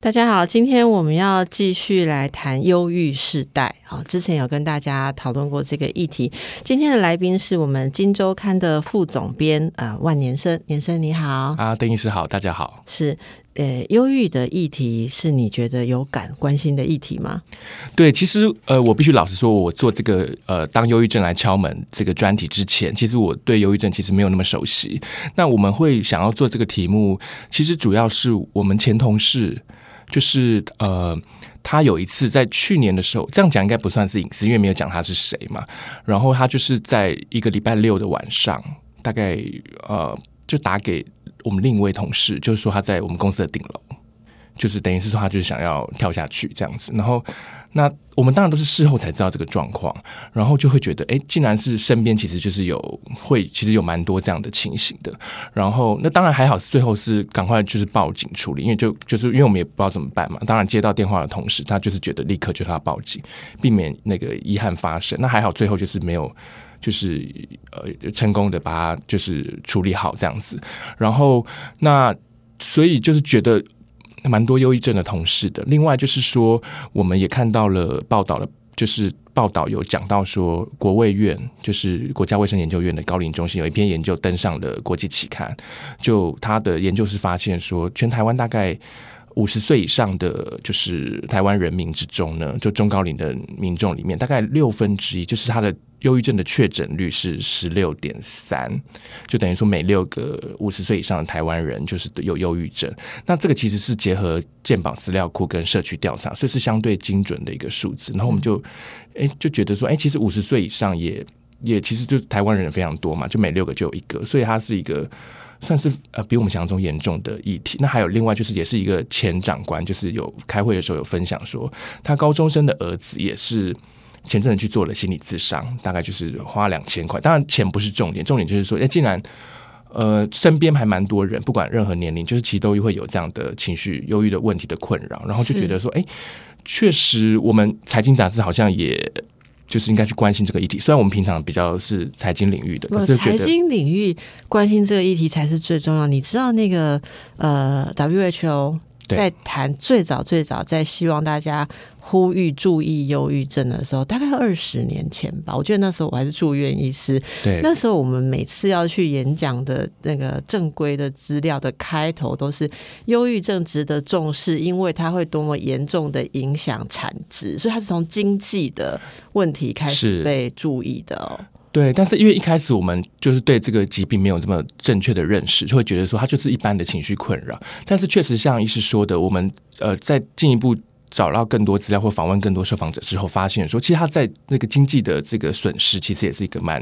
大家好，今天我们要继续来谈忧郁世代。好，之前有跟大家讨论过这个议题。今天的来宾是我们《金周刊》的副总编啊，万年生，年生你好啊，邓医师好，大家好。是，呃，忧郁的议题是你觉得有感关心的议题吗？对，其实呃，我必须老实说，我做这个呃，当忧郁症来敲门这个专题之前，其实我对忧郁症其实没有那么熟悉。那我们会想要做这个题目，其实主要是我们前同事。就是呃，他有一次在去年的时候，这样讲应该不算是隐私，因为没有讲他是谁嘛。然后他就是在一个礼拜六的晚上，大概呃，就打给我们另一位同事，就是说他在我们公司的顶楼。就是等于是说，他就是想要跳下去这样子，然后那我们当然都是事后才知道这个状况，然后就会觉得，哎，竟然是身边其实就是有会，其实有蛮多这样的情形的。然后那当然还好，最后是赶快就是报警处理，因为就就是因为我们也不知道怎么办嘛。当然接到电话的同时，他就是觉得立刻就要报警，避免那个遗憾发生。那还好，最后就是没有，就是呃成功的把它就是处理好这样子。然后那所以就是觉得。蛮多忧郁症的同事的。另外就是说，我们也看到了报道了，就是报道有讲到说，国卫院就是国家卫生研究院的高龄中心有一篇研究登上了国际期刊，就他的研究是发现说，全台湾大概。五十岁以上的就是台湾人民之中呢，就中高龄的民众里面，大概六分之一，就是他的忧郁症的确诊率是十六点三，就等于说每六个五十岁以上的台湾人就是有忧郁症。那这个其实是结合健保资料库跟社区调查，所以是相对精准的一个数字。然后我们就哎就觉得说，哎，其实五十岁以上也也其实就台湾人非常多嘛，就每六个就有一个，所以它是一个。算是呃比我们想象中严重的议题。那还有另外就是也是一个前长官，就是有开会的时候有分享说，他高中生的儿子也是前阵子去做了心理咨商，大概就是花两千块。当然钱不是重点，重点就是说，哎，既然呃身边还蛮多人，不管任何年龄，就是其实都会有这样的情绪忧郁的问题的困扰，然后就觉得说，哎，确实我们财经杂志好像也。就是应该去关心这个议题，虽然我们平常比较是财经领域的，可是财经领域关心这个议题才是最重要。你知道那个呃，WHO 在谈最早最早在希望大家。呼吁注意忧郁症的时候，大概二十年前吧。我觉得那时候我还是住院医师。对，那时候我们每次要去演讲的那个正规的资料的开头都是忧郁症值得重视，因为它会多么严重的影响产值，所以它是从经济的问题开始被注意的哦。对，但是因为一开始我们就是对这个疾病没有这么正确的认识，就会觉得说它就是一般的情绪困扰。但是确实像医师说的，我们呃在进一步。找到更多资料或访问更多受访者之后，发现说，其实他在那个经济的这个损失，其实也是一个蛮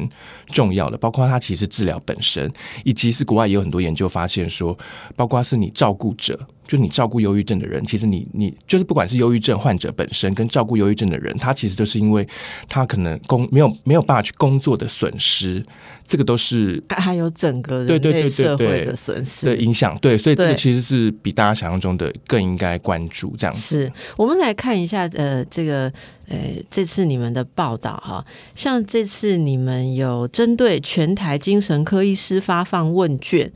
重要的。包括他其实治疗本身，以及是国外也有很多研究发现说，包括是你照顾者。就你照顾忧郁症的人，其实你你就是不管是忧郁症患者本身跟照顾忧郁症的人，他其实都是因为他可能工没有没有办法去工作的损失，这个都是还有整个人类社会的损失的影响。对，所以这个其实是比大家想象中的更应该关注。这样子，是我们来看一下，呃，这个呃，这次你们的报道哈，像这次你们有针对全台精神科医师发放问卷。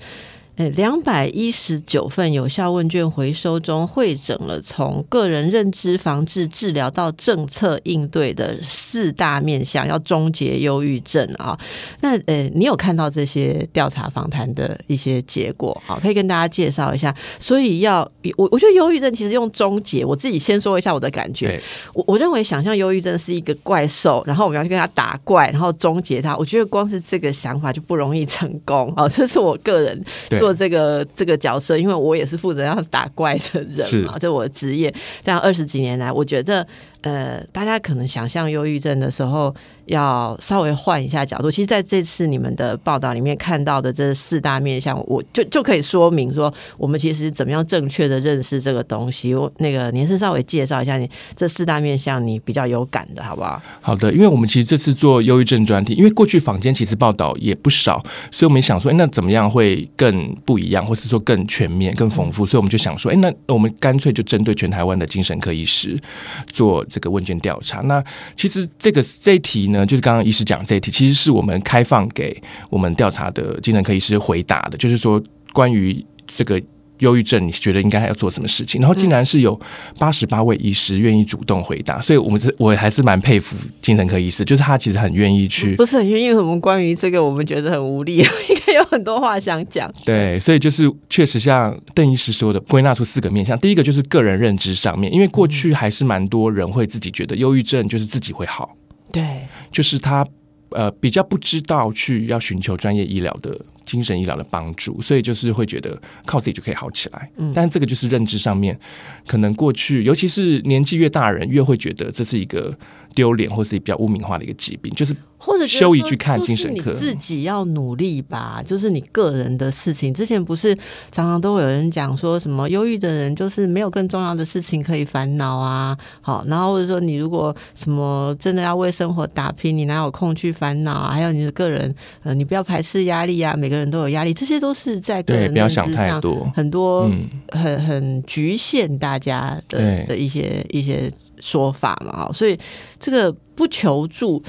两百一十九份有效问卷回收中，会诊了从个人认知防治治疗到政策应对的四大面向，要终结忧郁症啊。那呃，你有看到这些调查访谈的一些结果？好，可以跟大家介绍一下。所以要我，我觉得忧郁症其实用终结，我自己先说一下我的感觉。我我认为想象忧郁症是一个怪兽，然后我们要去跟他打怪，然后终结它。我觉得光是这个想法就不容易成功啊。这是我个人做。这个这个角色，因为我也是负责要打怪的人嘛，这我的职业。这样二十几年来，我觉得。呃，大家可能想象忧郁症的时候，要稍微换一下角度。其实，在这次你们的报道里面看到的这四大面向，我就就可以说明说，我们其实怎么样正确的认识这个东西。我那个您是稍微介绍一下，你这四大面向你比较有感的，好不好？好的，因为我们其实这次做忧郁症专题，因为过去坊间其实报道也不少，所以我们想说，哎那怎么样会更不一样，或是说更全面、更丰富，所以我们就想说，哎，那我们干脆就针对全台湾的精神科医师做这个问卷调查。那其实这个这一题呢，就是刚刚医师讲这一题，其实是我们开放给我们调查的精神科医师回答的，就是说关于这个。忧郁症，你觉得应该要做什么事情？然后竟然是有八十八位医师愿意主动回答，所以我们是我还是蛮佩服精神科医师，就是他其实很愿意去，不是很愿意。我们关于这个，我们觉得很无力，应该有很多话想讲。对，所以就是确实像邓医师说的，归纳出四个面向。第一个就是个人认知上面，因为过去还是蛮多人会自己觉得忧郁症就是自己会好，对，就是他呃比较不知道去要寻求专业医疗的。精神医疗的帮助，所以就是会觉得靠自己就可以好起来。嗯，但这个就是认知上面，可能过去，尤其是年纪越大人，越会觉得这是一个丢脸或是比较污名化的一个疾病，就是。或者修一去看精神科，自己要努力吧，就是你个人的事情。之前不是常常都会有人讲说什么忧郁的人就是没有更重要的事情可以烦恼啊，好，然后或者说你如果什么真的要为生活打拼，你哪有空去烦恼？啊？还有你的个人，呃，你不要排斥压力啊，每个人都有压力，这些都是在个人不要想太多，很多很很局限大家的的一些一些说法嘛，所以这个不求助。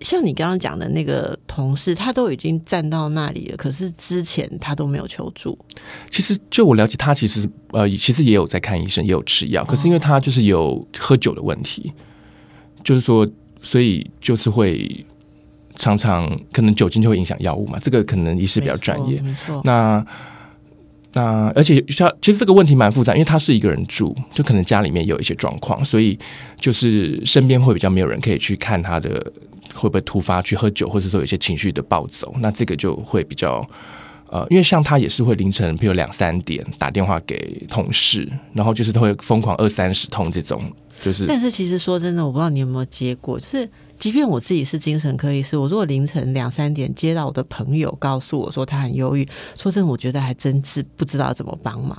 像你刚刚讲的那个同事，他都已经站到那里了，可是之前他都没有求助。其实就我了解，他其实呃，其实也有在看医生，也有吃药，可是因为他就是有喝酒的问题，就是说，所以就是会常常可能酒精就会影响药物嘛。这个可能医师比较专业。那那而且像其实这个问题蛮复杂，因为他是一个人住，就可能家里面有一些状况，所以就是身边会比较没有人可以去看他的。会不会突发去喝酒，或者说有些情绪的暴走？那这个就会比较呃，因为像他也是会凌晨，比如两三点打电话给同事，然后就是他会疯狂二三十通这种，就是。但是其实说真的，我不知道你有没有接过，就是即便我自己是精神科医师，我如果凌晨两三点接到我的朋友告诉我说他很忧郁，说真的，我觉得还真是不知道怎么帮忙。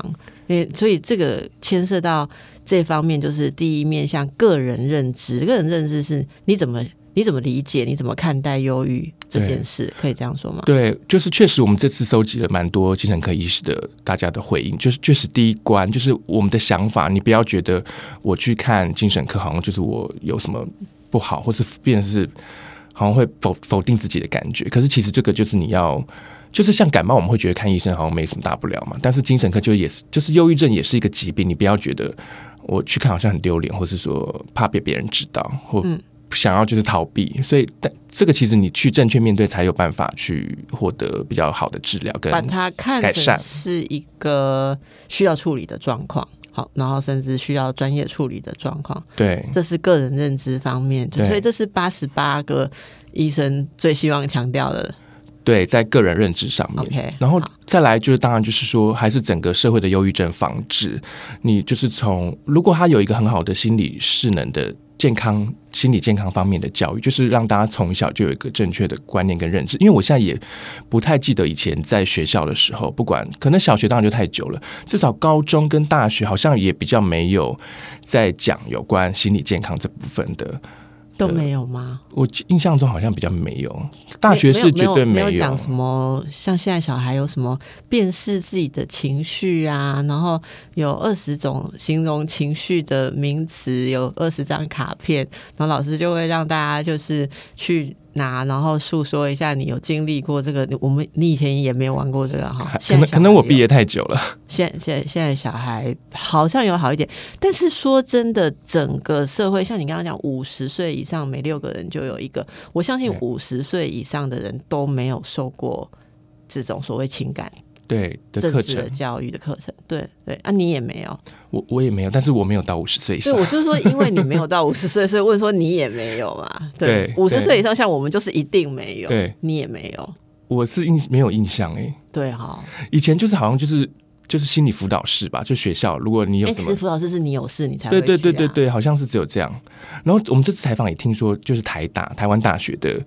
因为所以这个牵涉到这方面，就是第一面向个人认知，个人认知是你怎么。你怎么理解？你怎么看待忧郁这件事？可以这样说吗？对，就是确实，我们这次收集了蛮多精神科医师的大家的回应，就是确实第一关就是我们的想法。你不要觉得我去看精神科，好像就是我有什么不好，或是变是好像会否否定自己的感觉。可是其实这个就是你要，就是像感冒，我们会觉得看医生好像没什么大不了嘛。但是精神科就也是，就是忧郁症也是一个疾病。你不要觉得我去看好像很丢脸，或是说怕被别人知道，或。想要就是逃避，所以但这个其实你去正确面对，才有办法去获得比较好的治疗跟把它看改善是一个需要处理的状况，好，然后甚至需要专业处理的状况。对，这是个人认知方面，所以这是八十八个医生最希望强调的。对，在个人认知上面，OK，然后再来就是当然就是说，还是整个社会的忧郁症防治，你就是从如果他有一个很好的心理势能的。健康、心理健康方面的教育，就是让大家从小就有一个正确的观念跟认知。因为我现在也不太记得以前在学校的时候，不管可能小学当然就太久了，至少高中跟大学好像也比较没有在讲有关心理健康这部分的。都没有吗？我印象中好像比较没有。大学是绝对没有讲什么，像现在小孩有什么辨识自己的情绪啊，然后有二十种形容情绪的名词，有二十张卡片，然后老师就会让大家就是去。拿，然后诉说一下你有经历过这个，我们你以前也没有玩过这个哈。可能可能我毕业太久了。现现现在小孩好像有好一点，但是说真的，整个社会像你刚刚讲，五十岁以上每六个人就有一个，我相信五十岁以上的人都没有受过这种所谓情感。对的课程，教育的课程，对对啊，你也没有，我我也没有，但是我没有到五十岁以上。对，我就是说，因为你没有到 五十岁，所以问说你也没有嘛？对，五十岁以上，像我们就是一定没有，对，你也没有。我是印没有印象哎，对哈，以前就是好像就是就是心理辅导室吧，就学校，如果你有什么辅导室是你有事你才对对对对对，好像是只有这样。然后我们这次采访也听说，就是台大台湾大学的。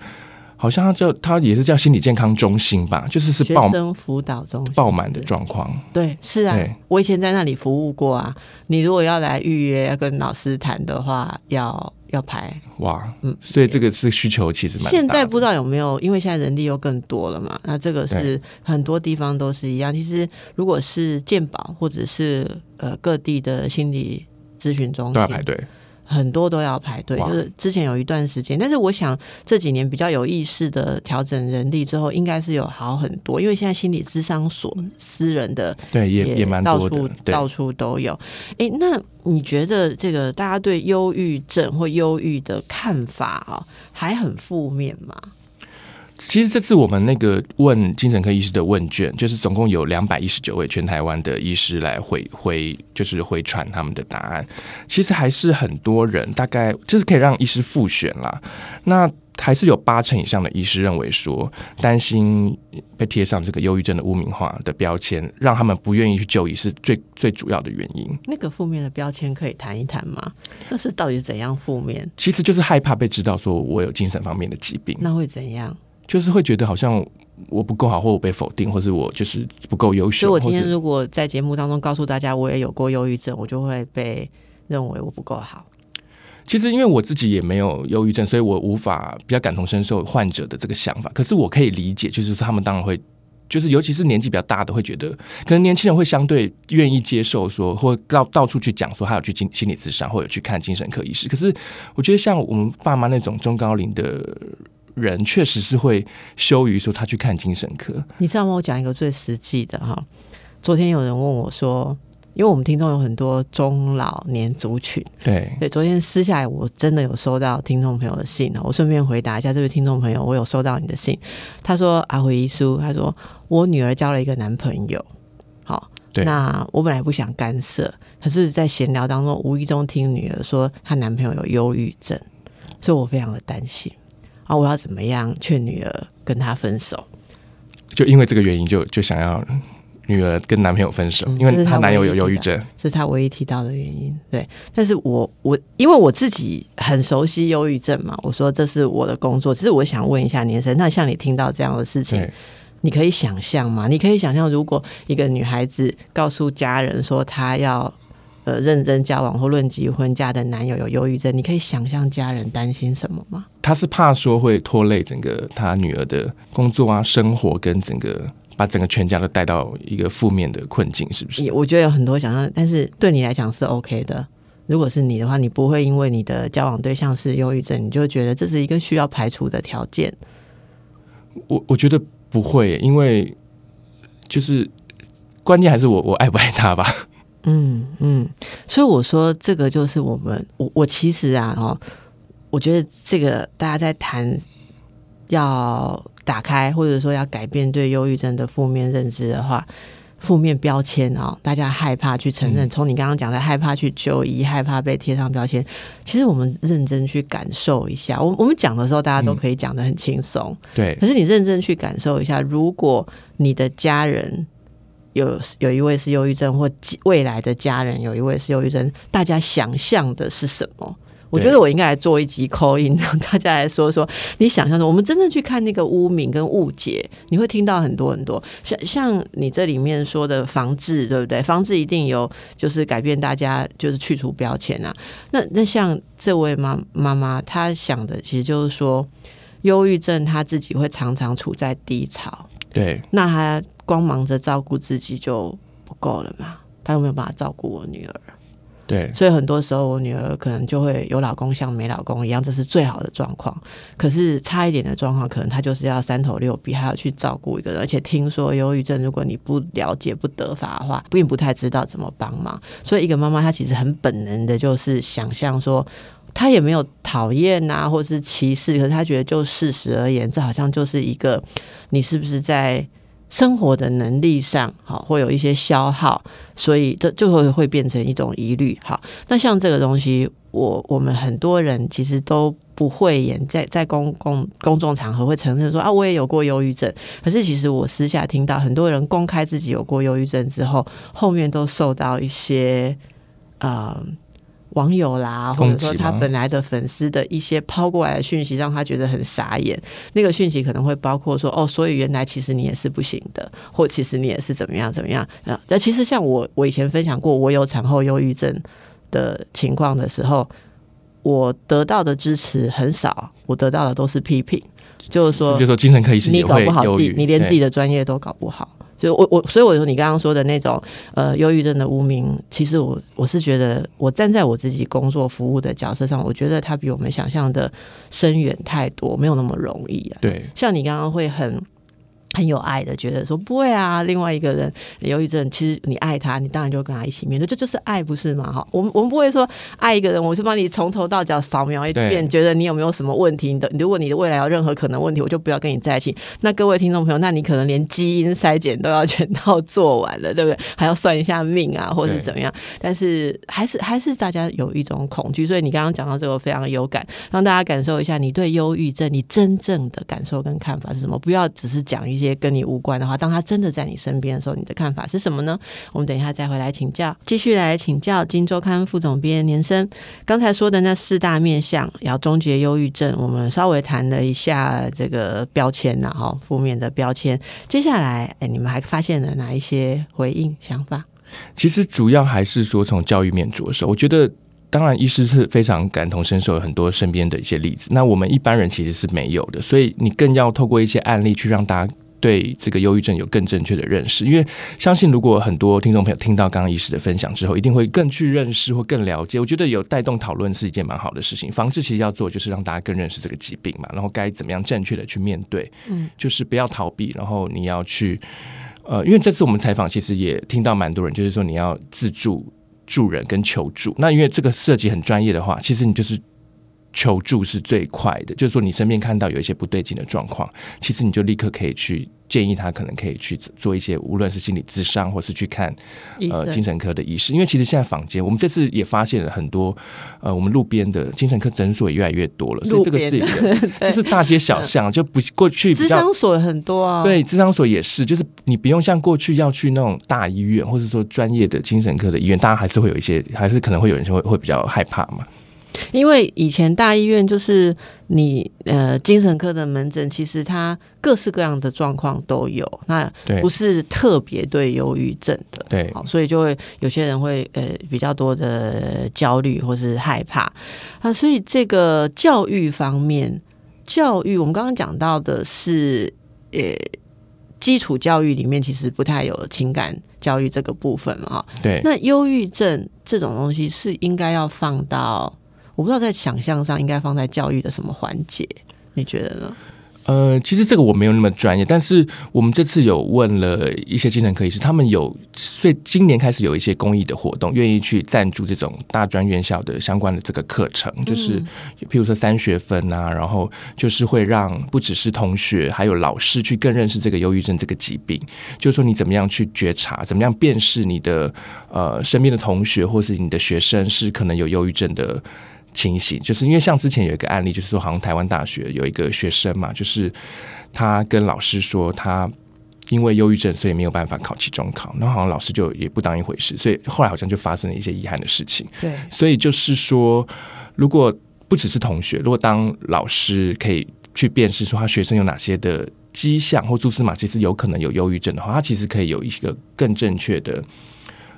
好像他叫他也是叫心理健康中心吧，就是是学生辅导中心爆满的状况。对，是啊，我以前在那里服务过啊。你如果要来预约要跟老师谈的话，要要排。哇，嗯所以这个是需求其实蛮大的。现在不知道有没有，因为现在人力又更多了嘛，那这个是很多地方都是一样。其实如果是健保或者是呃各地的心理咨询中心，都要排队。很多都要排队。就是之前有一段时间，但是我想这几年比较有意识的调整人力之后，应该是有好很多。因为现在心理咨商所私人的对，也也蛮到处。多的对，到处都有。诶，那你觉得这个大家对忧郁症或忧郁的看法啊、还很负面吗？其实这次我们那个问精神科医师的问卷，就是总共有两百一十九位全台湾的医师来回回，就是回传他们的答案。其实还是很多人，大概就是可以让医师复选啦。那还是有八成以上的医师认为说，担心被贴上这个忧郁症的污名化的标签，让他们不愿意去就医，是最最主要的原因。那个负面的标签可以谈一谈吗？那是到底怎样负面？其实就是害怕被知道说我有精神方面的疾病。那会怎样？就是会觉得好像我不够好，或我被否定，或是我就是不够优秀。所以我今天如果在节目当中告诉大家我也有过忧郁症，我就会被认为我不够好。其实因为我自己也没有忧郁症，所以我无法比较感同身受患者的这个想法。可是我可以理解，就是说他们当然会。就是，尤其是年纪比较大的，会觉得可能年轻人会相对愿意接受说，或到到处去讲说，他有去精心理咨商，或者去看精神科医师。可是我觉得，像我们爸妈那种中高龄的人，确实是会羞于说他去看精神科。你知道吗？我讲一个最实际的哈。昨天有人问我说，因为我们听众有很多中老年族群，对，对，昨天私下来我真的有收到听众朋友的信呢，我顺便回答一下这位听众朋友，我有收到你的信。他说阿回遗书，他说我女儿交了一个男朋友，那我本来不想干涉，可是，在闲聊当中无意中听女儿说她男朋友有忧郁症，所以我非常的担心啊，我要怎么样劝女儿跟他分手？就因为这个原因就，就想要女儿跟男朋友分手，因为她男友有忧郁症。是她唯一提到的原因。对，但是我我因为我自己很熟悉忧郁症嘛，我说这是我的工作。只是我想问一下年生，那像你听到这样的事情，，你可以想象吗？你可以想象，如果一个女孩子告诉家人说她要呃认真交往或论及婚嫁的男友有忧郁症，你可以想象家人担心什么吗？他是怕说会拖累整个他女儿的工作啊、生活跟整个把整个全家都带到一个负面的困境，是不是？我觉得有很多想象，但是对你来讲是 OK 的。如果是你的话，你不会因为你的交往对象是忧郁症，你就觉得这是一个需要排除的条件。我我觉得不会，因为就是关键还是我我爱不爱他吧。嗯嗯，所以我说这个就是我们我我其实啊哦，我觉得这个大家在谈要打开或者说要改变对忧郁症的负面认知的话，负面标签哦，大家害怕去承认。从你刚刚讲的害怕去就医，害怕被贴上标签，其实我们认真去感受一下。我我们讲的时候，大家都可以讲的很轻松，对可是你认真去感受一下，如果你的家人有有一位是忧郁症，或未来的家人有一位是忧郁症，大家想象的是什么？我觉得我应该来做一集 call in，让大家来说说你想象的。我们真正去看那个污名跟误解，你会听到很多很多。像像你这里面说的防治，对不对？防治一定有就是改变大家，就是去除标签啊。那那像这位妈妈妈，她想的其实就是说，忧郁症她自己会常常处在低潮，对那她光忙着照顾自己就不够了嘛？她有没有办法照顾我女儿？对所以很多时候，我女儿可能就会有老公像没老公一样，这是最好的状况。可是差一点的状况，可能她就是要三头六臂，还要去照顾一个人。而且听说忧郁症，如果你不了解、不得法的话，并不太知道怎么帮忙。所以一个妈妈，她其实很本能的，就是想象说。他也没有讨厌呐，或是歧视，可是他觉得就事实而言，这好像就是一个你是不是在生活的能力上，好，会有一些消耗，所以这就会会变成一种疑虑。好，那像这个东西，我我们很多人其实都不会演在在公共公众场合会承认说啊，我也有过忧郁症。可是其实我私下听到很多人公开自己有过忧郁症之后，后面都受到一些呃。网友啦，或者说他本来的粉丝的一些抛过来的讯息，让他觉得很傻眼。那个讯息可能会包括说，哦，所以原来其实你也是不行的，或其实你也是怎么样怎么样啊？那其实像我，我以前分享过，我有产后忧郁症的情况的时候，我得到的支持很少，我得到的都是批评，就是说，就说精神科医生你搞不好自己，，你连自己的的专业都搞不好。就我我，所以我说你刚刚说的那种呃忧郁症的无名，其实我我是觉得，我站在我自己工作服务的角色上，我觉得它比我们想象的深远太多，没有那么容易啊。对像你刚刚会很很有爱的，觉得说不会啊，另外一个人忧郁症，其实你爱他，你当然就跟他一起面对，这就是爱，不是吗？哈，我们我们不会说爱一个人，我就帮你从头到脚扫描一遍，觉得你有没有什么问题，你的如果你的未来有任何可能问题，我就不要跟你在一起。那各位听众朋友，那你可能连基因筛检都要全套做完了，对不对？还要算一下命啊，或者是怎么样？但是还是还是大家有一种恐惧，所以你刚刚讲到这个非常有感，让大家感受一下你对忧郁症你真正的感受跟看法是什么。不要只是讲一些跟你无关的话，当他真的在你身边的时候，你的看法是什么呢？我们等一下再回来请教，继续来请教《金周刊》副总编年生。刚才说的那四大面向要终结忧郁症，我们稍微谈了一下这个标签呐，哈，负面的标签。接下来，哎，你们还发现了哪一些回应想法？其实主要还是说从教育面着手，我觉得。当然，医师是非常感同身受，很多身边的一些例子。那我们一般人其实是没有的，所以你更要透过一些案例去让大家对这个忧郁症有更正确的认识。因为相信，如果很多听众朋友听到刚刚医师的分享之后，一定会更去认识或更了解。我觉得有带动讨论是一件蛮好的事情。防治其实要做就是让大家更认识这个疾病嘛，然后该怎么样正确的去面对，嗯，就是不要逃避，然后你要去。呃，因为这次我们采访，其实也听到蛮多人，就是说你要自助、助人跟求助。那因为这个涉及很专业的话，其实你就是求助是最快的。就是说你身边看到有一些不对劲的状况，其实你就立刻可以去建议他，可能可以去做一些，无论是心理咨商，或是去看呃精神科的医师。因为其实现在坊间，我们这次也发现了很多呃，我们路边的精神科诊所也越来越多了，所以这个是一路个 对就是大街小巷，就不过去比智较商所很多啊，对，智商所也是，就是你不用像过去要去那种大医院，或者说专业的精神科的医院，大家还是会有一些，还是可能会有人会会比较害怕嘛。因为以前大医院就是你呃精神科的门诊，其实它各式各样的状况都有，那不是特别对忧郁症的。对。好，所以就会有些人会呃比较多的焦虑或是害怕。啊，所以这个教育方面，教育我们刚刚讲到的是呃基础教育里面其实不太有情感教育这个部分嘛哈，对，那忧郁症这种东西是应该要放到，我不知道在想象上应该放在教育的什么环节？你觉得呢？呃，其实这个我没有那么专业，但是我们这次有问了一些精神科医师，他们有，所以今年开始有一些公益的活动，愿意去赞助这种大专院校的相关的这个课程，就是譬如说三学分啊，然后就是会让不只是同学，还有老师去更认识这个忧郁症这个疾病，就是说你怎么样去觉察，怎么样辨识你的呃身边的同学或是你的学生是可能有忧郁症的。情形，就是因为像之前有一个案例，就是说好像台湾大学有一个学生嘛，就是他跟老师说他因为忧郁症，所以没有办法考期中考，然后好像老师就也不当一回事，所以后来好像就发生了一些遗憾的事情。对，所以就是说，如果不只是同学，如果当老师可以去辨识说他学生有哪些的迹象或蛛丝马迹是有可能有忧郁症的话，他其实可以有一个更正确的。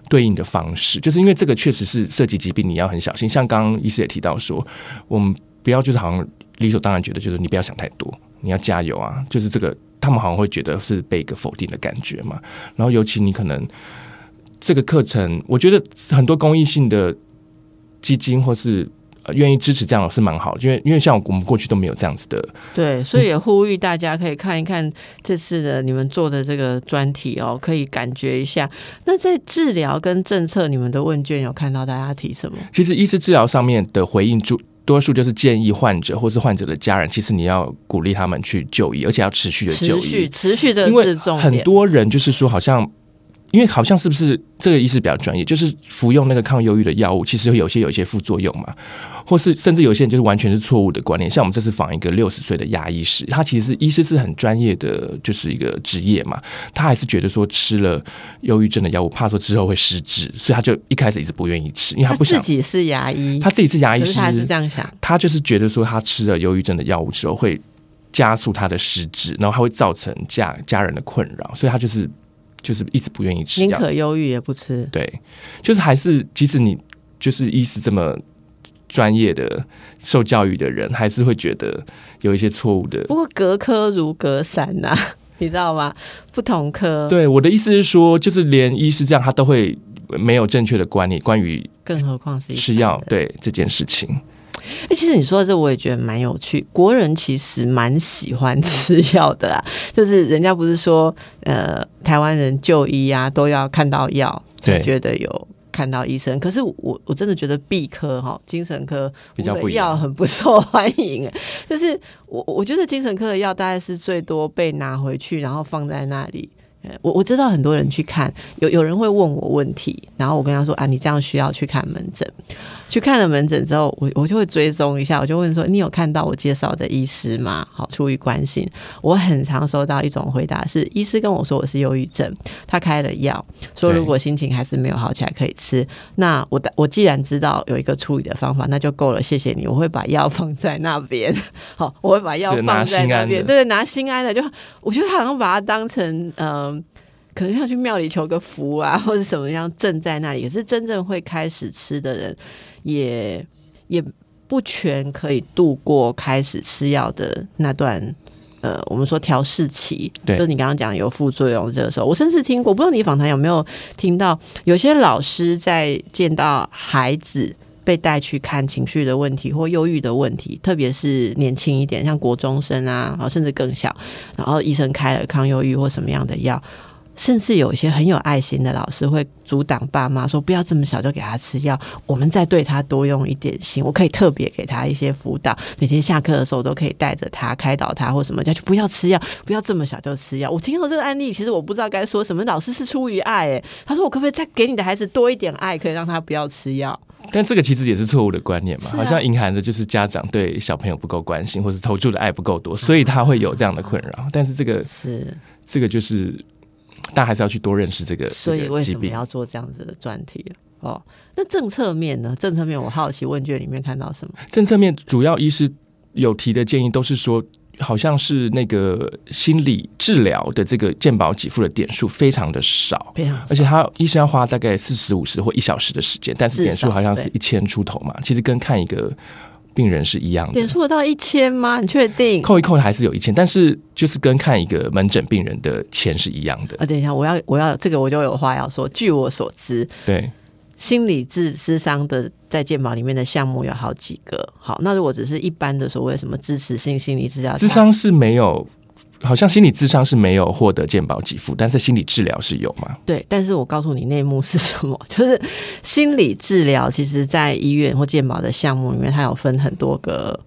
对应的方式，就是因为这个确实是涉及疾病，你要很小心。像刚刚医师也提到说，我们不要就是好像理所当然觉得就是你不要想太多，你要加油啊。就是这个，他们好像会觉得是被一个否定的感觉嘛。然后尤其你可能这个课程，我觉得很多公益性的基金或是呃愿意支持这样是蛮好的，因为因为像我们过去都没有这样子的，对，所以也呼吁大家可以看一看这次的你们做的这个专题哦，可以感觉一下。那在治疗跟政策，你们的问卷有看到大家提什么？其实医师治疗上面的回应主多数就是建议患者或是患者的家人，其实你要鼓励他们去就医，而且要持续的就持续医，持续这因为很。多人就是说好像。因为好像是不是这个医师比较专业，就是服用那个抗忧郁的药物，其实有些有一些副作用嘛，或是甚至有些人就是完全是错误的观念。像我们这次访一个六十岁的牙医师，他其实是医师是很专业的，就是一个职业嘛，他还是觉得说吃了忧郁症的药物，怕说之后会失智，所以他就一开始一直不愿意吃，因为他不想自己是牙医，他自己是牙医师，是他是这样想。他就是觉得说他吃了忧郁症的药物之后会加速他的失智，然后他会造成家家人的困扰，所以他就是就是一直不愿意吃宁。可忧郁也不吃。对，就是还是即使你就是医师这么专业的受教育的人，还是会觉得有一些错误的。不过隔科如隔山呐、你知道吗？不同科，对我的意思是说，就是连医师这样，他都会没有正确的观念关于更何况是吃药对这件事情。哎、其实你说的这我也觉得蛮有趣。国人其实蛮喜欢吃药的啊，就是人家不是说，呃，台湾人就医啊都要看到药才对觉得有看到医生。可是我我真的觉得泌科哈，精神科的药很不受 欢迎。哎，就是我我觉得精神科的药大概是最多被拿回去，然后放在那里。呃我我知道很多人去看，有有人会问我问题，然后我跟他说啊，你这样需要去看门诊。去看了门诊之后，我我就会追踪一下，我就问说：“你有看到我介绍的医师吗？”好，出于关心，我很常收到一种回答是：医师跟我说我是忧郁症，他开了药，说如果心情还是没有好起来可以吃。那我的我既然知道有一个处理的方法，那就够了，谢谢你，我会把药放在那边。好，我会把药放在那边，对，拿心安的，就我觉得他好像把它当成嗯。可能要去庙里求个福啊，或者什么样正在那里。可是真正会开始吃的人，也也不全可以度过开始吃药的那段。呃，我们说调试期，就是你刚刚讲有副作用这个时候，我甚至听过，不知道你访谈有没有听到，有些老师在见到孩子被带去看情绪的问题或忧郁的问题，特别是年轻一点，像国中生啊，然后甚至更小，然后医生开了抗忧郁或什么样的药，甚至有一些很有爱心的老师会阻挡爸妈说不要这么小就给他吃药，我们再对他多用一点心，我可以特别给他一些辅导，每天下课的时候都可以带着他开导他或什么，叫就不要吃药，不要这么小就吃药。我听到这个案例，其实我不知道该说什么，老师是出于爱，诶，他说我可不可以再给你的孩子多一点爱，可以让他不要吃药？但这个其实也是错误的观念嘛，啊好像隐含着就是家长对小朋友不够关心，或者投注的爱不够多，所以他会有这样的困扰。但是这个是，这个就是大家还是要去多认识这个所以。为什么要做这样子的专题？哦，那政策面呢？政策面我好奇问卷里面看到什么？政策面主要医师有提的建议都是说，好像是那个心理治疗的这个健保给付的点数非常的少。非常而且他医生要花大概四十五十或一小时的时间，但是点数好像是一千出头嘛，其实跟看一个病人是一样的点。数有到一千吗？你确定？扣一扣还是有一千，但是就是跟看一个门诊病人的钱是一样的。啊，等一下，我要我要这个我就有话要说。据我所知，对，心理治智商的在健保里面的项目有好几个。好，那如果只是一般的所谓什么支持性心理治疗，智商是没有，好像心理智商是没有获得健保给付，但是心理治疗是有吗？对，但是我告诉你内幕是什么，就是心理治疗，其实在医院或健保的项目里面，它有分很多个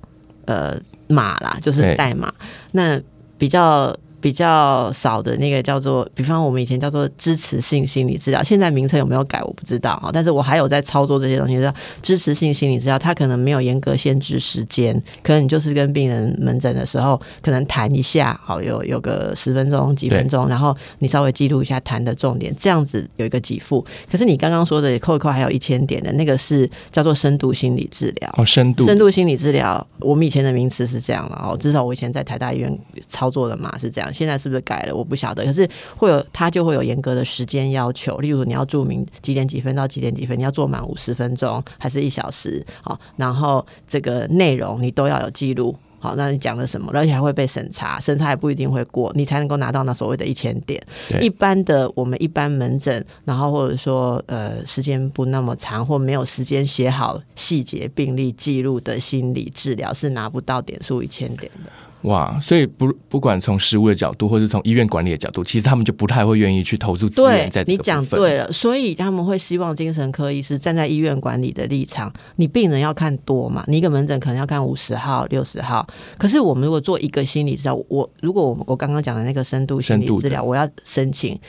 呃码啦，就是代码。那比较比较少的那个叫做，比方我们以前叫做支持性心理治疗，现在名称有没有改我不知道啊。但是我还有在操作这些东西，叫支持性心理治疗，它可能没有严格限制时间，可能你就是跟病人门诊的时候，可能谈一下，好有有个十分钟几分钟，然后你稍微记录一下谈的重点，这样子有一个给付。可是你刚刚说的扣一扣还有一千点的那个是叫做深度心理治疗。哦，深度深度心理治疗，我们以前的名词是这样了哦，至少我以前在台大医院操作的嘛是这样，现在是不是改了？我不晓得。可是会有，他就会有严格的时间要求，例如你要注明几点几分到几点几分，你要做满五十分钟还是一小时？好，然后这个内容你都要有记录。好，那你讲了什么？而且还会被审查，审查也不一定会过，你才能够拿到那所谓的一千点。一般的我们一般门诊，然后或者说呃时间不那么长，或没有时间写好细节病历记录的心理治疗是拿不到点数一千点的。哇，所以不不管从食物的角度，或者从医院管理的角度，其实他们就不太会愿意去投注资对源在这你讲对了，所以他们会希望精神科医师站在医院管理的立场，你病人要看多嘛，你一个门诊可能要看五十号、六十号，可是我们如果做一个心理治疗，我如果我我刚刚讲的那个深度心理治疗，我要申请，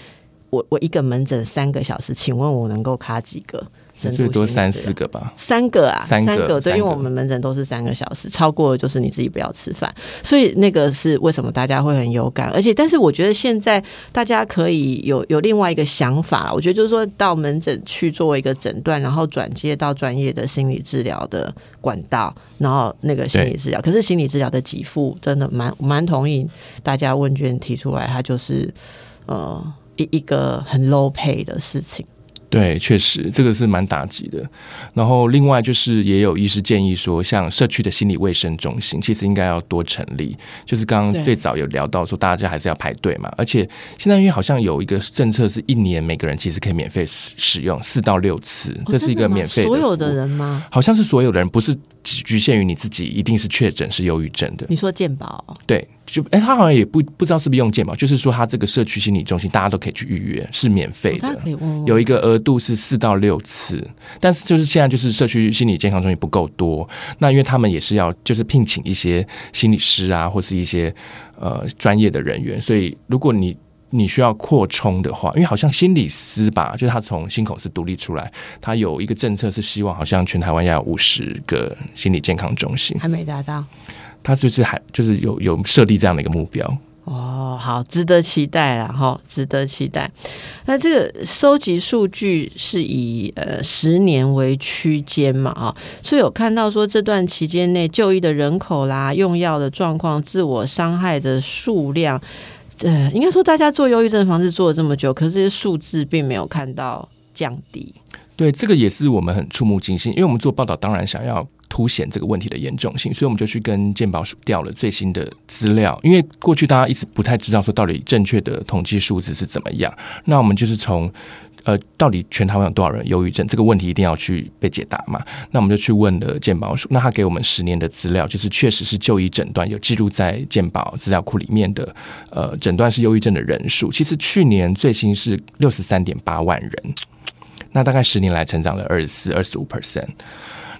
我我一个门诊三个小时，请问我能够卡几个？最多三四个吧。三个啊，三个对，三个因为我们门诊都是三个小时，超过就是你自己不要吃饭，所以那个是为什么大家会很有感，而且但是我觉得现在大家可以有有另外一个想法，我觉得就是说到门诊去做一个诊断，然后转接到专业的心理治疗的管道，然后那个心理治疗，可是心理治疗的给付真的蛮蛮同意大家问卷提出来，它就是呃一一个很 low pay 的事情。对，确实这个是蛮打击的。然后另外就是也有医师建议说，像社区的心理卫生中心，其实应该要多成立。就是刚刚最早有聊到说，大家还是要排队嘛。而且现在因为好像有一个政策，是一年每个人其实可以免费使用四到六次，这是一个免费所有的人吗？好像是所有的人，不是局限于你自己，一定是确诊是忧郁症的。你说健保？对。就哎，他好像也不不知道是不是用健保，就是说他这个社区心理中心大家都可以去预约，是免费的，有一个额度是四到六次，但是就是现在就是社区心理健康中心不够多，那因为他们也是要就是聘请一些心理师啊，或是一些呃专业的人员，所以如果你你需要扩充的话，因为好像心理师吧，就是他从新口是独立出来，他有一个政策是希望好像全台湾要有五十个心理健康中心，还没达到。他就是还就是有有设立这样的一个目标哦，好，值得期待了哈，值得期待。那这个收集数据是以呃十年为区间嘛啊，所以有看到说这段期间内就医的人口啦、用药的状况、自我伤害的数量，呃，应该说大家做忧郁症防治做了这么久，可是这些数字并没有看到降低。对，这个也是我们很触目惊心，因为我们做报道当然想要。凸显这个问题的严重性，所以我们就去跟健保署调了最新的资料。因为过去大家一直不太知道说到底正确的统计数字是怎么样。那我们就是从呃，到底全台湾有多少人忧郁症这个问题一定要去被解答嘛？那我们就去问了健保署，那他给我们十年的资料，就是确实是就医诊断有记录在健保资料库里面的呃，诊断是忧郁症的人数，其实去年最新是六十三点八万人，那大概十年来成长了二十四、二十五 percent。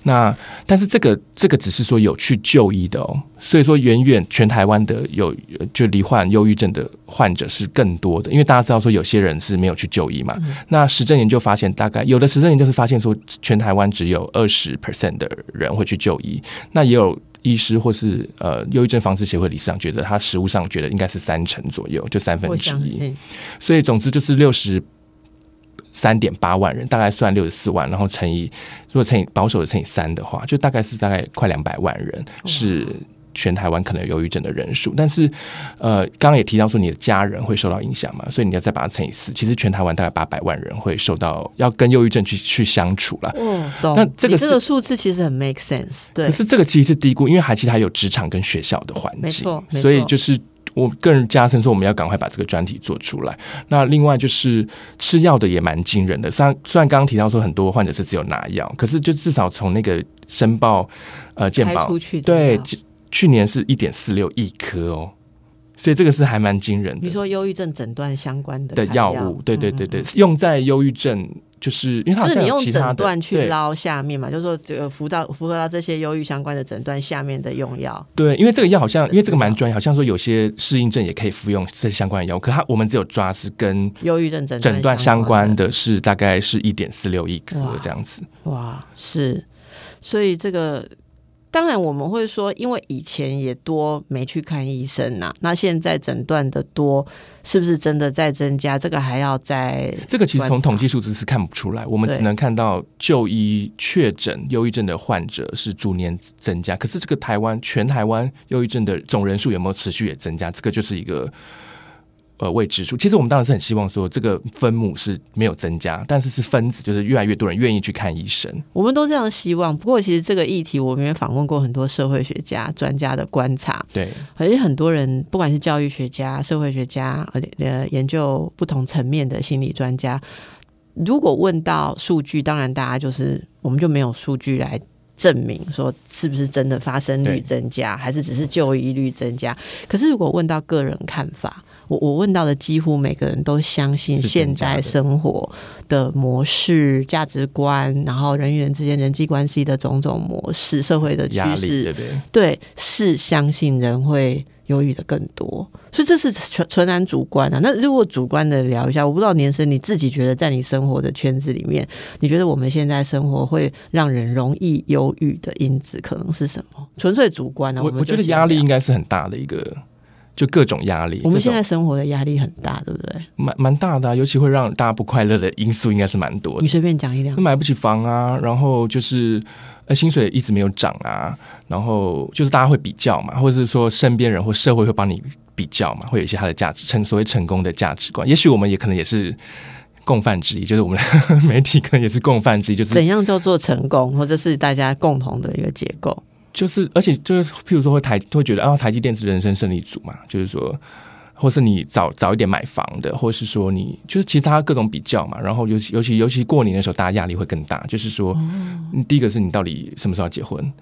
那但是这个这个只是说有去就医的哦，所以说远远全台湾的有就罹患忧郁症的患者是更多的，因为大家知道说有些人是没有去就医嘛。那实证研究发现，大概有的实证研究是发现说，全台湾只有二十 percent 的人会去就医。那也有医师或是呃忧郁症防治协会理事长觉得，他实务上觉得应该是三成左右，就三分之一。所以总之就是六十。三点八万人，大概算六十四万，然后乘以如果乘以保守的乘以三的话，就大概是大概快两百万人是全台湾可能有忧郁症的人数。但是，呃，刚刚也提到说你的家人会受到影响嘛，所以你要再把它乘以四，其实全台湾大概八百万人会受到要跟忧郁症去去相处了。嗯，那这个这个数字其实很 make sense。对，可是这个其实是低估，因为还其实还有职场跟学校的环境，没错，所以就是。我更加深说，我们要赶快把这个专题做出来。那另外就是吃药的也蛮惊人的。虽然虽然刚刚提到说很多患者是只有拿药，可是就至少从那个申报呃健保对，去年是一点四六亿颗哦，所以这个是还蛮惊人的。你说忧郁症诊断相关的的药物，对对对对，用在忧郁症。就是因为它是你用诊断去捞下面嘛，就是说呃符到符合到这些忧郁相关的诊断下面的用药。对，因为这个药好像因为这个蛮专业，好像说有些适应症也可以服用这些相关的药，可它我们只有抓是跟忧郁症诊断相关的是大概是一点四六亿颗这样子。哇，是，所以这个。当然，我们会说，因为以前也多没去看医生呐，那现在诊断的多，是不是真的在增加？这个还要再这个其实从统计数字是看不出来，我们只能看到就医确诊忧郁症的患者是逐年增加，可是这个台湾全台湾忧郁症的总人数有没有持续也增加？这个就是一个。呃，未知数。其实我们当然是很希望说，这个分母是没有增加，但是是分子，就是越来越多人愿意去看医生。我们都这样希望。不过，其实这个议题，我们也访问过很多社会学家、专家的观察。对，而且很多人，不管是教育学家、社会学家，呃，研究不同层面的心理专家，如果问到数据，当然大家就是我们就没有数据来证明说是不是真的发生率增加，还是只是就医率增加。可是，如果问到个人看法，我我问到的几乎每个人都相信现代生活的模式、价值观，然后人与人之间人际关系的种种模式、社会的趋势，对，是相信人会忧郁的更多，所以这是纯纯然主观啊。那如果主观的聊一下，我不知道年生你自己觉得在你生活的圈子里面，你觉得我们现在生活会让人容易忧郁的因子可能是什么？纯粹主观呢？我我觉得压力应该是很大的一个。就各种压力，我们现在生活的压力很大，对不对？蛮蛮大的，尤其会让大家不快乐的因素应该是蛮多的。你随便讲一两，买不起房啊，然后就是呃薪水一直没有涨啊，然后就是大家会比较嘛，或者是说身边人或社会会帮你比较嘛，会有一些他的价值成所谓成功的价值观。也许我们也可能也是共犯之一，就是我们 媒体可能也是共犯之一，就是怎样叫做成功，或者是大家共同的一个结构。就是，而且就是，譬如说会台会觉得啊，台积电是人生胜利组嘛，就是说，或是你早早一点买房的，或是说你就是其他各种比较嘛。然后尤其尤其尤其过年的时候，大家压力会更大。就是说，第一个是你到底什么时候要结婚，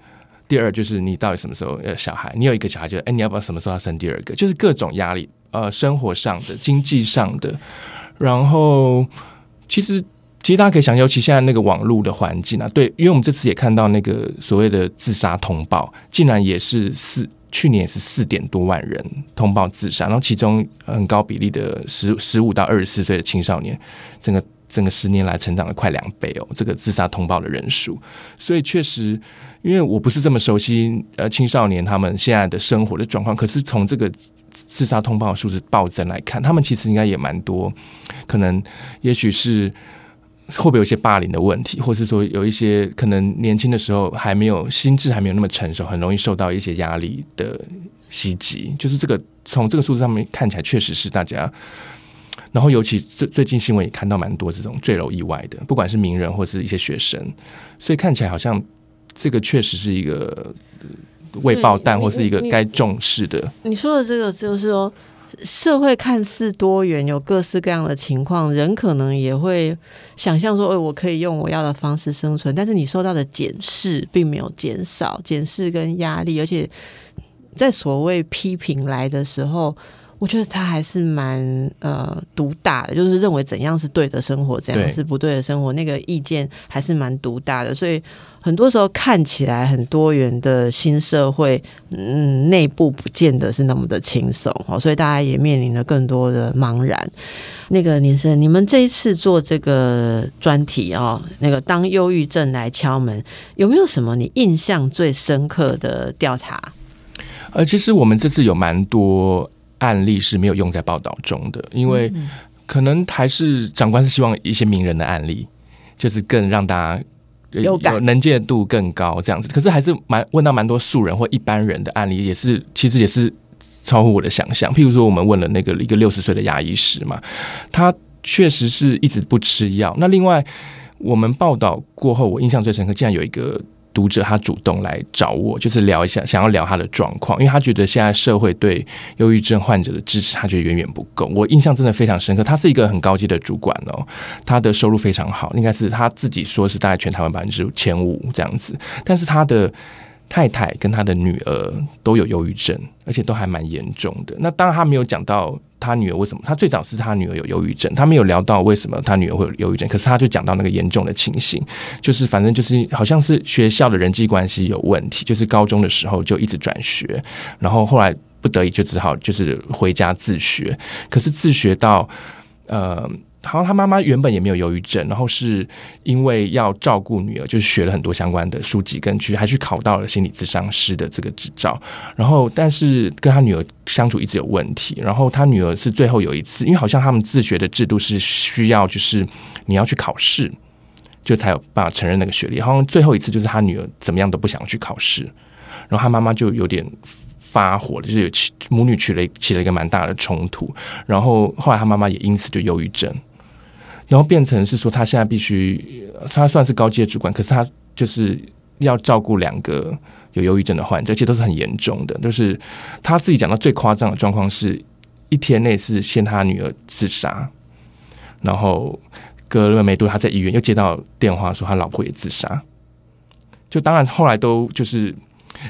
第二就是你到底什么时候要小孩。你有一个小孩，就哎，你要不要什么时候要生第二个？就是各种压力，呃，生活上的、经济上的，然后其实。其实大家可以想，尤其现在那个网络的环境啊，对，因为我们这次也看到那个所谓的自杀通报，竟然也是四，去年也是四点多万人通报自杀，然后其中很高比例的十十五到二十四岁的青少年，整个整个十年来成长了快两倍哦，这个自杀通报的人数，所以确实，因为我不是这么熟悉呃青少年他们现在的生活的状况，可是从这个自杀通报数字暴增来看，他们其实应该也蛮多，可能也许是。会不会有一些霸凌的问题，或是说有一些可能年轻的时候还没有心智还没有那么成熟，很容易受到一些压力的袭击？就是这个从这个数字上面看起来，确实是大家。然后尤其最最近新闻也看到蛮多这种坠楼意外的，不管是名人或是一些学生，所以看起来好像这个确实是一个未爆弹，或是一个该重视的。你说的这个就是说。社会看似多元，有各式各样的情况，人可能也会想象说：“哎，我可以用我要的方式生存。”但是你受到的检视并没有减少，检视跟压力，而且在所谓批评来的时候。我觉得他还是蛮呃独大的，就是认为怎样是对的生活，怎样是不对的生活，那个意见还是蛮独大的。所以很多时候看起来很多元的新社会，嗯，内部不见得是那么的轻松哦。所以大家也面临了更多的茫然。那个年生，你们这一次做这个专题哦，那个当忧郁症来敲门，有没有什么你印象最深刻的调查？呃，其实我们这次有蛮多。案例是没有用在报道中的，因为可能还是长官是希望一些名人的案例，就是更让大家有能见度更高这样子。可是还是蛮问到蛮多素人或一般人的案例，也是其实也是超乎我的想象。譬如说，我们问了那个一个六十岁的牙医师嘛，他确实是一直不吃药。那另外我们报道过后，我印象最深刻，竟然有一个。读者他主动来找我，就是聊一下，想要聊他的状况，因为他觉得现在社会对忧郁症患者的支持，他觉得远远不够。我印象真的非常深刻，他是一个很高级的主管哦，他的收入非常好，应该是他自己说是大概全台湾百分之前五这样子，但是他的。太太跟他的女儿都有忧郁症，而且都还蛮严重的。那当然他没有讲到他女儿为什么，他最早是他女儿有忧郁症，他没有聊到为什么他女儿会有忧郁症。可是他就讲到那个严重的情形，就是反正就是好像是学校的人际关系有问题，就是高中的时候就一直转学，然后后来不得已就只好就是回家自学。可是自学到呃。好像他妈妈原本也没有忧郁症，然后是因为要照顾女儿，就是学了很多相关的书籍，跟去还去考到了心理咨商师的这个执照。然后，但是跟他女儿相处一直有问题。然后他女儿是最后有一次，因为好像他们自学的制度是需要，就是你要去考试，就才有办法承认那个学历。好像最后一次就是他女儿怎么样都不想去考试，然后他妈妈就有点。发火了就是有起母女起了起了一个蛮大的冲突，然后后来他妈妈也因此就忧郁症，然后变成是说他现在必须他算是高阶主管，可是他就是要照顾两个有忧郁症的患者，这些都是很严重的。就是他自己讲到最夸张的状况是一天内是先他女儿自杀，然后隔了没多他在医院又接到电话说他老婆也自杀，就当然后来都就是。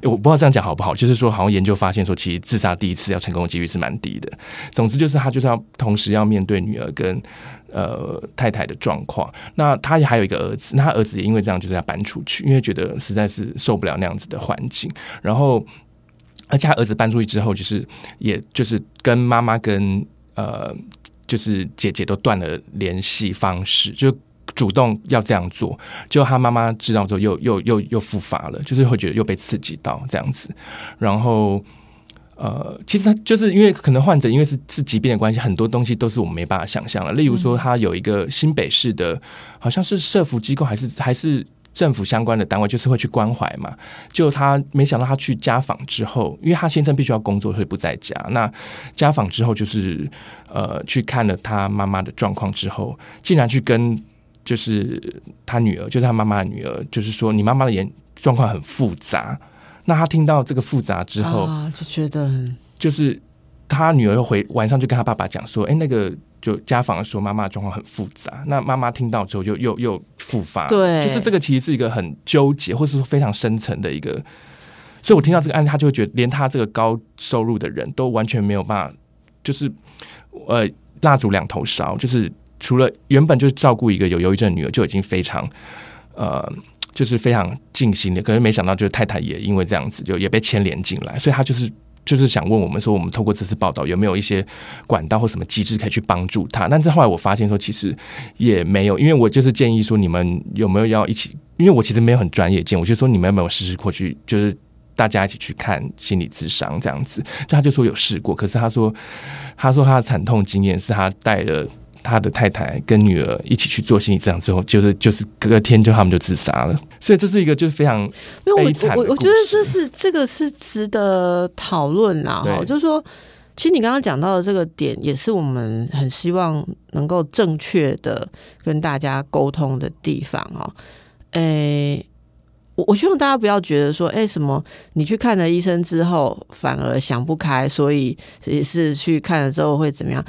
我不知道这样讲好不好，就是说，好像研究发现说，其实自杀第一次要成功的几率是蛮低的。总之，就是他就是要同时要面对女儿跟呃太太的状况。那他也还有一个儿子，那他儿子也因为这样就是要搬出去，因为觉得实在是受不了那样子的环境。然后，而且他儿子搬出去之后，就是也就是跟妈妈跟呃就是姐姐都断了联系方式，就。主动要这样做，就他妈妈知道之后，又又又又复发了，就是会觉得又被刺激到这样子。然后，呃，其实他就是因为可能患者因为是是疾病的关系，很多东西都是我们没办法想象的。例如说，他有一个新北市的，好像是社福机构还是还是政府相关的单位就是会去关怀嘛。就他没想到他去家访之后，因为他先生必须要工作，所以不在家。那家访之后，就是呃去看了他妈妈的状况之后，竟然去跟就是他女儿，就是他妈妈的女儿，就是说你妈妈的眼状况很复杂。那他听到这个复杂之后，啊，就觉得就是他女儿又回晚上就跟他爸爸讲说，哎，那个。就家访的时候，妈妈的状况很复杂。那妈妈听到之后，就又又复发。对，就是这个其实是一个很纠结，或是说非常深层的一个。所以我听到这个案例，他就会觉得，连他这个高收入的人都完全没有办法，就是呃蜡烛两头烧。就是除了原本就是照顾一个有忧郁症的女儿，就已经非常呃，就是非常尽心的。可是没想到，就是太太也因为这样子，就也被牵连进来。所以他就是。就是想问我们说，我们透过这次报道有没有一些管道或什么机制可以去帮助他？但是后来我发现说，其实也没有，因为我就是建议说，你们有没有要一起？因为我其实没有很专业见，我就说你们有没有试试过去，就是大家一起去看心理咨商这样子？就他就说有试过，可是他说，他说他的惨痛经验是他带了。他的太太跟女儿一起去做心理治疗之后，就是就是隔天就他们就自杀了，所以这是一个就是非常悲惨我我觉得这是这个是值得讨论啦。哈，就是说，其实你刚刚讲到的这个点，也是我们很希望能够正确的跟大家沟通的地方哈。诶，我我希望大家不要觉得说，哎，什么你去看了医生之后反而想不开，所以也是去看了之后会怎么样？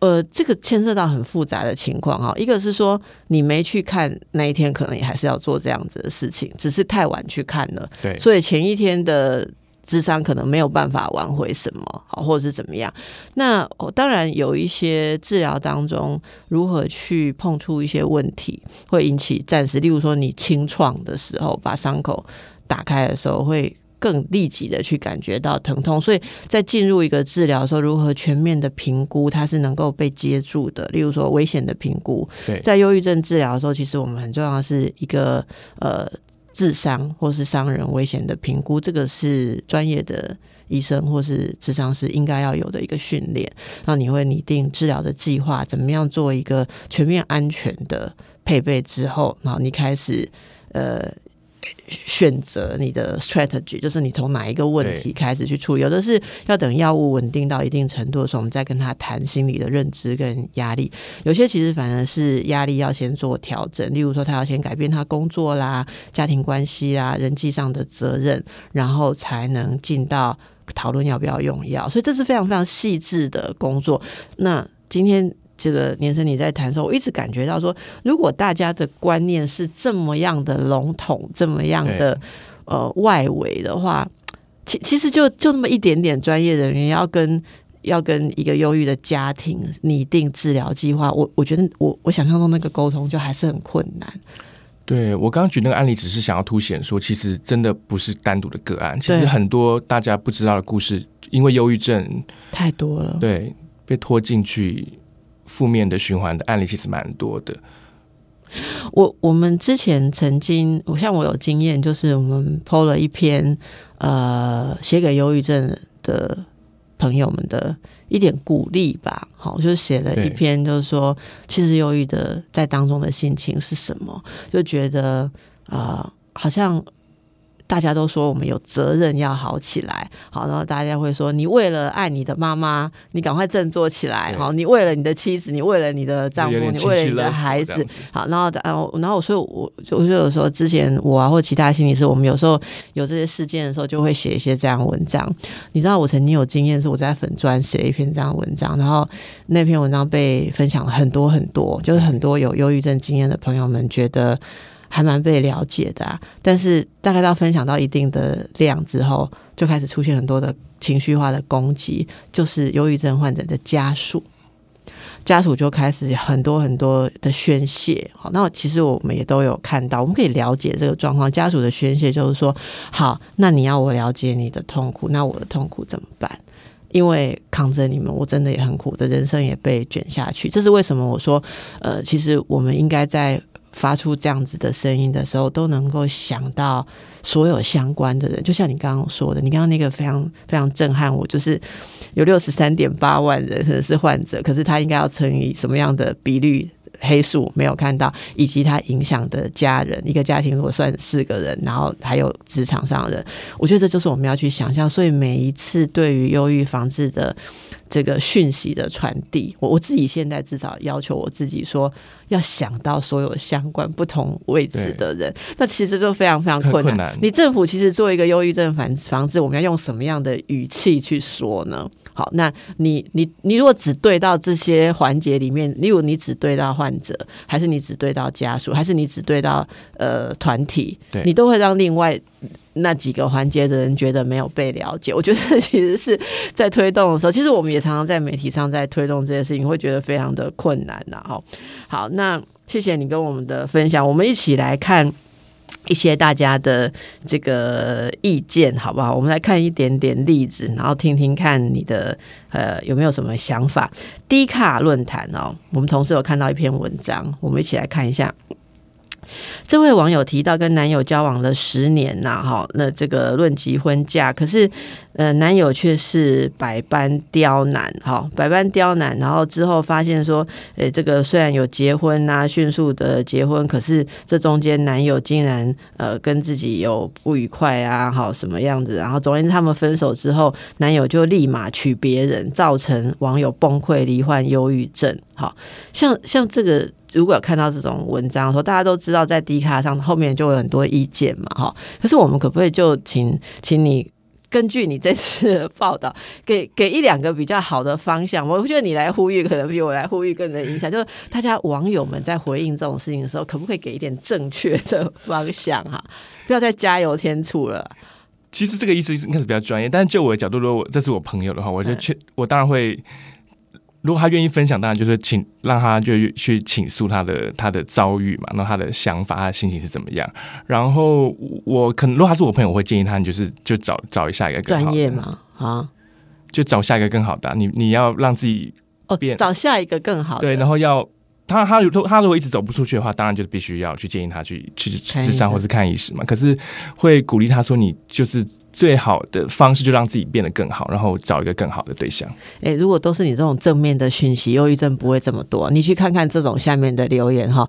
呃，这个牵涉到很复杂的情况哈。一个是说你没去看那一天，可能也还是要做这样子的事情，只是太晚去看了，对，所以前一天的智商可能没有办法挽回什么，好，或者是怎么样。那当然有一些治疗当中，如何去碰触一些问题，会引起暂时，例如说你清创的时候，把伤口打开的时候会。更立即的去感觉到疼痛，所以在进入一个治疗的时候，如何全面的评估它是能够被接住的。例如说危险的评估，在忧郁症治疗的时候，其实我们很重要的是一个呃智商或是伤人危险的评估，这个是专业的医生或是智商是应该要有的一个训练。那你会拟定治疗的计划，怎么样做一个全面安全的配备之后，然后你开始呃。选择你的 strategy，就是你从哪一个问题开始去处理。有的是要等药物稳定到一定程度的时候，我们再跟他谈心理的认知跟压力。有些其实反而是压力要先做调整，例如说他要先改变他工作啦、家庭关系啦、人际上的责任，然后才能进到讨论要不要用药。所以这是非常非常细致的工作。那今天。这个年生你在谈的时候，我一直感觉到说，如果大家的观念是这么样的笼统，这么样的呃外围的话，其其实就就那么一点点专业人员要跟要跟一个忧郁的家庭拟定治疗计划，我我觉得我我想象中那个沟通就还是很困难。对我刚刚举那个案例，只是想要凸显说，其实真的不是单独的个案，其实很多大家不知道的故事，因为忧郁症太多了，对，被拖进去。负面的循环的案例其实蛮多的。我我们之前曾经，我像我有经验，就是我们 PO 了一篇呃，写给忧郁症的朋友们的一点鼓励吧。好，就写了一篇，就是说，其实忧郁的在当中的心情是什么？就觉得啊，好像。大家都说我们有责任要好起来，好，然后大家会说你为了爱你的妈妈，你赶快振作起来，好，你为了你的妻子，你为了你的丈夫，你为了你的孩子，好，然后然后然后所以我我就有时候之前我啊或其他心理师，我们有时候有这些事件的时候，就会写一些这样文章。你知道我曾经有经验是我在粉砖写一篇这样文章，然后那篇文章被分享了很多很多，就是很多有忧郁症经验的朋友们觉得。还蛮被了解的，但是大概到分享到一定的量之后，就开始出现很多的情绪化的攻击，就是忧郁症患者的家属，家属就开始很多很多的宣泄。好，那其实我们也都有看到，我们可以了解这个状况。家属的宣泄就是说，好，那你要我了解你的痛苦，那我的痛苦怎么办？因为扛着你们，我真的也很苦，的人生也被卷下去。这是为什么？我说，呃，其实我们应该在。发出这样子的声音的时候，都能够想到所有相关的人。就像你刚刚说的，你刚刚那个非常非常震撼我，就是有六十三点八万人是患者，可是他应该要乘以什么样的比率黑数没有看到，以及他影响的家人。一个家庭如果算四个人，然后还有职场上的人，我觉得这就是我们要去想象。所以每一次对于忧郁防治的这个讯息的传递，我我自己现在至少要求我自己说，要想到所有相关不同位置的人。那其实就非常非常困难。你政府其实做一个忧郁症防防治，我们要用什么样的语气去说呢？好，那你你你如果只对到这些环节里面，例如你只对到患者，还是你只对到家属，还是你只对到呃团体，你都会让另外那几个环节的人觉得没有被了解。我觉得其实是在推动的时候，其实我们也常常在媒体上在推动这些事情，会觉得非常的困难呐。哈，好，那谢谢你跟我们的分享，我们一起来看。一些大家的这个意见，好不好？我们来看一点点例子，然后听听看你的呃有没有什么想法。低卡论坛哦，我们同事有看到一篇文章，我们一起来看一下。这位网友提到，跟男友交往了十年呐，哈，那这个论及婚嫁，可是呃，男友却是百般刁难，哈，百般刁难，然后之后发现说，诶，这个虽然有结婚呐，迅速的结婚，可是这中间男友竟然呃跟自己有不愉快啊，好什么样子，然后总而言之，他们分手之后，男友就立马娶别人，造成网友崩溃，罹患忧郁症，好像像这个。如果有看到这种文章的时候，大家都知道在 D 卡上后面就有很多意见嘛，哈。可是我们可不可以就请请你根据你这次报道，给给一两个比较好的方向？我觉得你来呼吁，可能比我来呼吁更能影响。就是大家网友们在回应这种事情的时候，可不可以给一点正确的方向？哈，不要再加油添醋了。其实这个意思应该是比较专业，但是就我的角度，如果这是我朋友的话，我就确我当然会。如果他愿意分享，当然就是请让他就去倾诉他的他的遭遇嘛，那他的想法、他的心情是怎么样。然后我可能如果他是我朋友，我会建议他，你就是就找找一下一个专业嘛，啊，就找下一个更好的。你你要让自己哦变，找下一个更好的。对，然后要他他如果他如果一直走不出去的话，当然就是必须要去建议他去去智商或是看医师嘛。可是会鼓励他说，你就是。最好的方式就让自己变得更好，然后找一个更好的对象。哎，如果都是你这种正面的讯息，忧郁症不会这么多。你去看看这种下面的留言哈。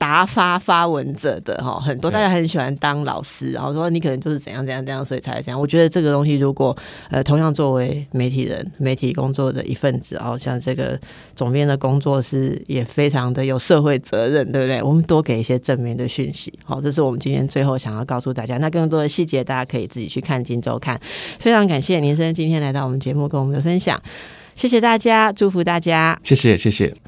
答发发文者的哈很多，大家很喜欢当老师，然后说你可能就是怎样怎样怎样，所以才这样。我觉得这个东西，如果呃同样作为媒体人、媒体工作的一份子，然后像这个总编的工作是也非常的有社会责任，对不对？我们多给一些正面的讯息，好，这是我们今天最后想要告诉大家。那更多的细节，大家可以自己去看《金周刊》。非常感谢林生今天来到我们节目跟我们的分享，谢谢大家，祝福大家，谢谢谢谢。